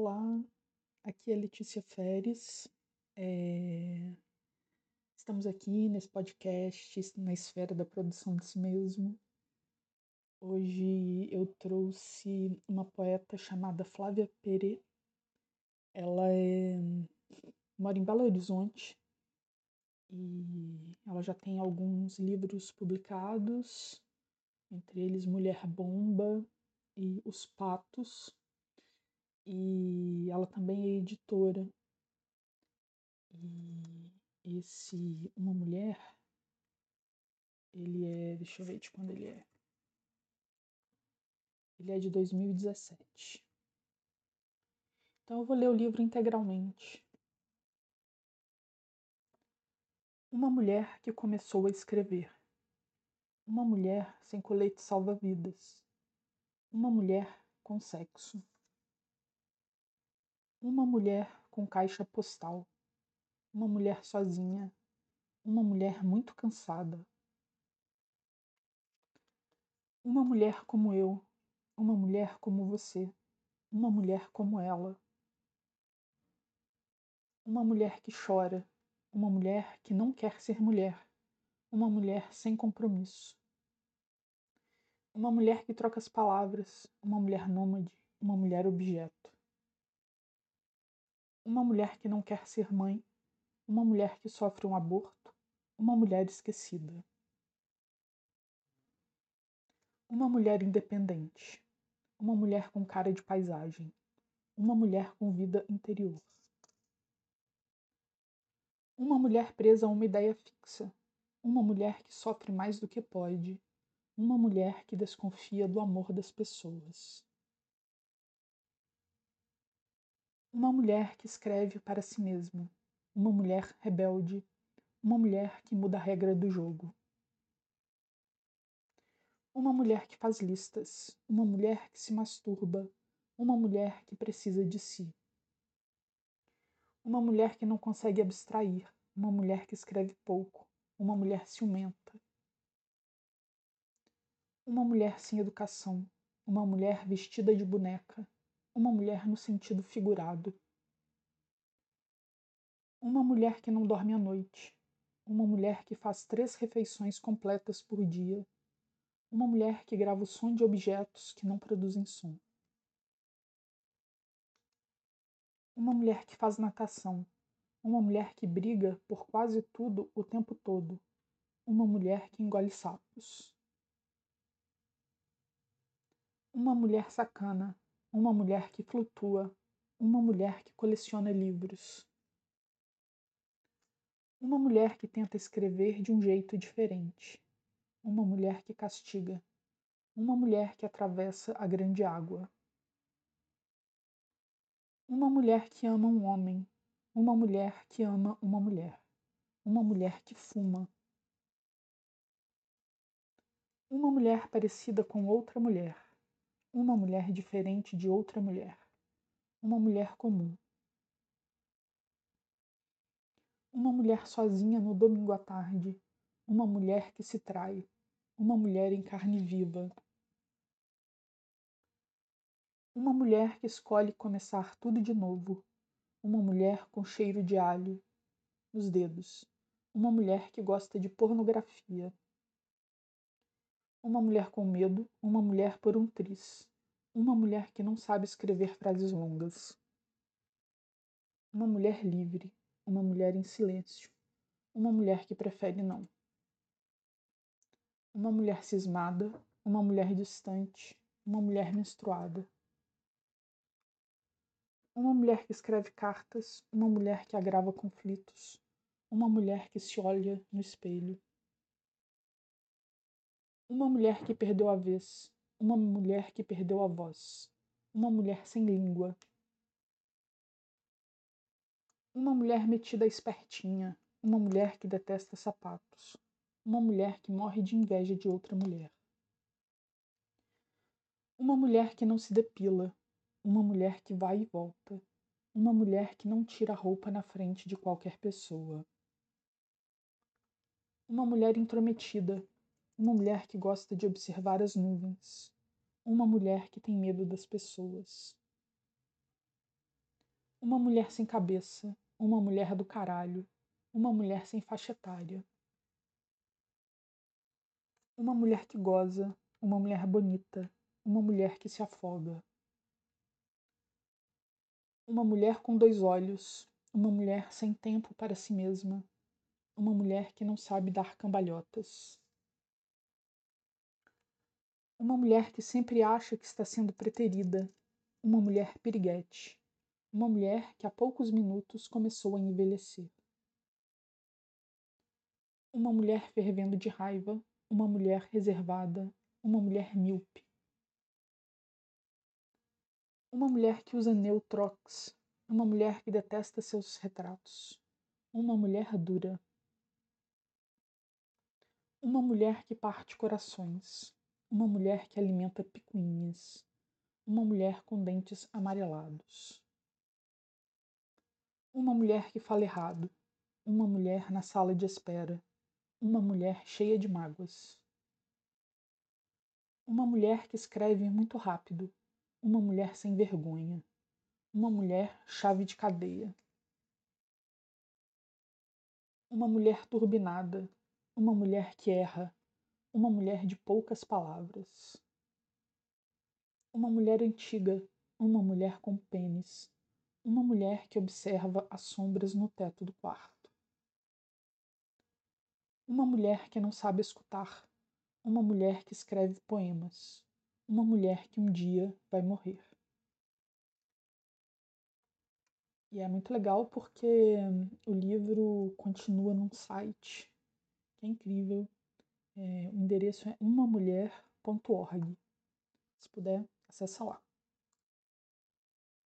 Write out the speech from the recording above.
Olá, aqui é Letícia Feres. É... Estamos aqui nesse podcast, na esfera da produção de si mesmo. Hoje eu trouxe uma poeta chamada Flávia Pere. Ela é... mora em Belo Horizonte e ela já tem alguns livros publicados, entre eles Mulher Bomba e Os Patos e ela também é editora. E esse Uma Mulher, ele é, deixa eu ver de quando ele é. Ele é de 2017. Então eu vou ler o livro integralmente. Uma mulher que começou a escrever. Uma mulher sem colete salva-vidas. Uma mulher com sexo. Uma mulher com caixa postal. Uma mulher sozinha. Uma mulher muito cansada. Uma mulher como eu. Uma mulher como você. Uma mulher como ela. Uma mulher que chora. Uma mulher que não quer ser mulher. Uma mulher sem compromisso. Uma mulher que troca as palavras. Uma mulher nômade. Uma mulher objeto uma mulher que não quer ser mãe, uma mulher que sofre um aborto, uma mulher esquecida. Uma mulher independente, uma mulher com cara de paisagem, uma mulher com vida interior. Uma mulher presa a uma ideia fixa, uma mulher que sofre mais do que pode, uma mulher que desconfia do amor das pessoas. Uma mulher que escreve para si mesma, uma mulher rebelde, uma mulher que muda a regra do jogo. Uma mulher que faz listas, uma mulher que se masturba, uma mulher que precisa de si. Uma mulher que não consegue abstrair, uma mulher que escreve pouco, uma mulher ciumenta. Uma mulher sem educação, uma mulher vestida de boneca, uma mulher no sentido figurado. Uma mulher que não dorme à noite. Uma mulher que faz três refeições completas por dia. Uma mulher que grava o som de objetos que não produzem som. Uma mulher que faz natação. Uma mulher que briga por quase tudo o tempo todo. Uma mulher que engole sapos. Uma mulher sacana, uma mulher que flutua, uma mulher que coleciona livros. Uma mulher que tenta escrever de um jeito diferente. Uma mulher que castiga. Uma mulher que atravessa a grande água. Uma mulher que ama um homem. Uma mulher que ama uma mulher. Uma mulher que fuma. Uma mulher parecida com outra mulher uma mulher diferente de outra mulher, uma mulher comum. Uma mulher sozinha no domingo à tarde, uma mulher que se trai, uma mulher em carne viva. Uma mulher que escolhe começar tudo de novo, uma mulher com cheiro de alho nos dedos, uma mulher que gosta de pornografia uma mulher com medo, uma mulher por um tris, uma mulher que não sabe escrever frases longas, uma mulher livre, uma mulher em silêncio, uma mulher que prefere não, uma mulher cismada, uma mulher distante, uma mulher menstruada. Uma mulher que escreve cartas, uma mulher que agrava conflitos, uma mulher que se olha no espelho. Uma mulher que perdeu a vez, uma mulher que perdeu a voz, uma mulher sem língua. Uma mulher metida espertinha, uma mulher que detesta sapatos, uma mulher que morre de inveja de outra mulher. Uma mulher que não se depila, uma mulher que vai e volta, uma mulher que não tira a roupa na frente de qualquer pessoa. Uma mulher intrometida, uma mulher que gosta de observar as nuvens. Uma mulher que tem medo das pessoas. Uma mulher sem cabeça, uma mulher do caralho, uma mulher sem faixa etária. Uma mulher que goza, uma mulher bonita, uma mulher que se afoga. Uma mulher com dois olhos, uma mulher sem tempo para si mesma, uma mulher que não sabe dar cambalhotas. Uma mulher que sempre acha que está sendo preterida, uma mulher piriguete, uma mulher que há poucos minutos começou a envelhecer. Uma mulher fervendo de raiva, uma mulher reservada, uma mulher míope. Uma mulher que usa neutrox, uma mulher que detesta seus retratos, uma mulher dura. Uma mulher que parte corações, uma mulher que alimenta picuinhas, uma mulher com dentes amarelados. Uma mulher que fala errado, uma mulher na sala de espera, uma mulher cheia de mágoas. Uma mulher que escreve muito rápido, uma mulher sem vergonha, uma mulher chave de cadeia. Uma mulher turbinada, uma mulher que erra, uma mulher de poucas palavras. Uma mulher antiga, uma mulher com pênis, uma mulher que observa as sombras no teto do quarto. Uma mulher que não sabe escutar, uma mulher que escreve poemas, uma mulher que um dia vai morrer. E é muito legal porque o livro continua num site que é incrível, é, o endereço é umamulher.org. Se puder, acessa lá.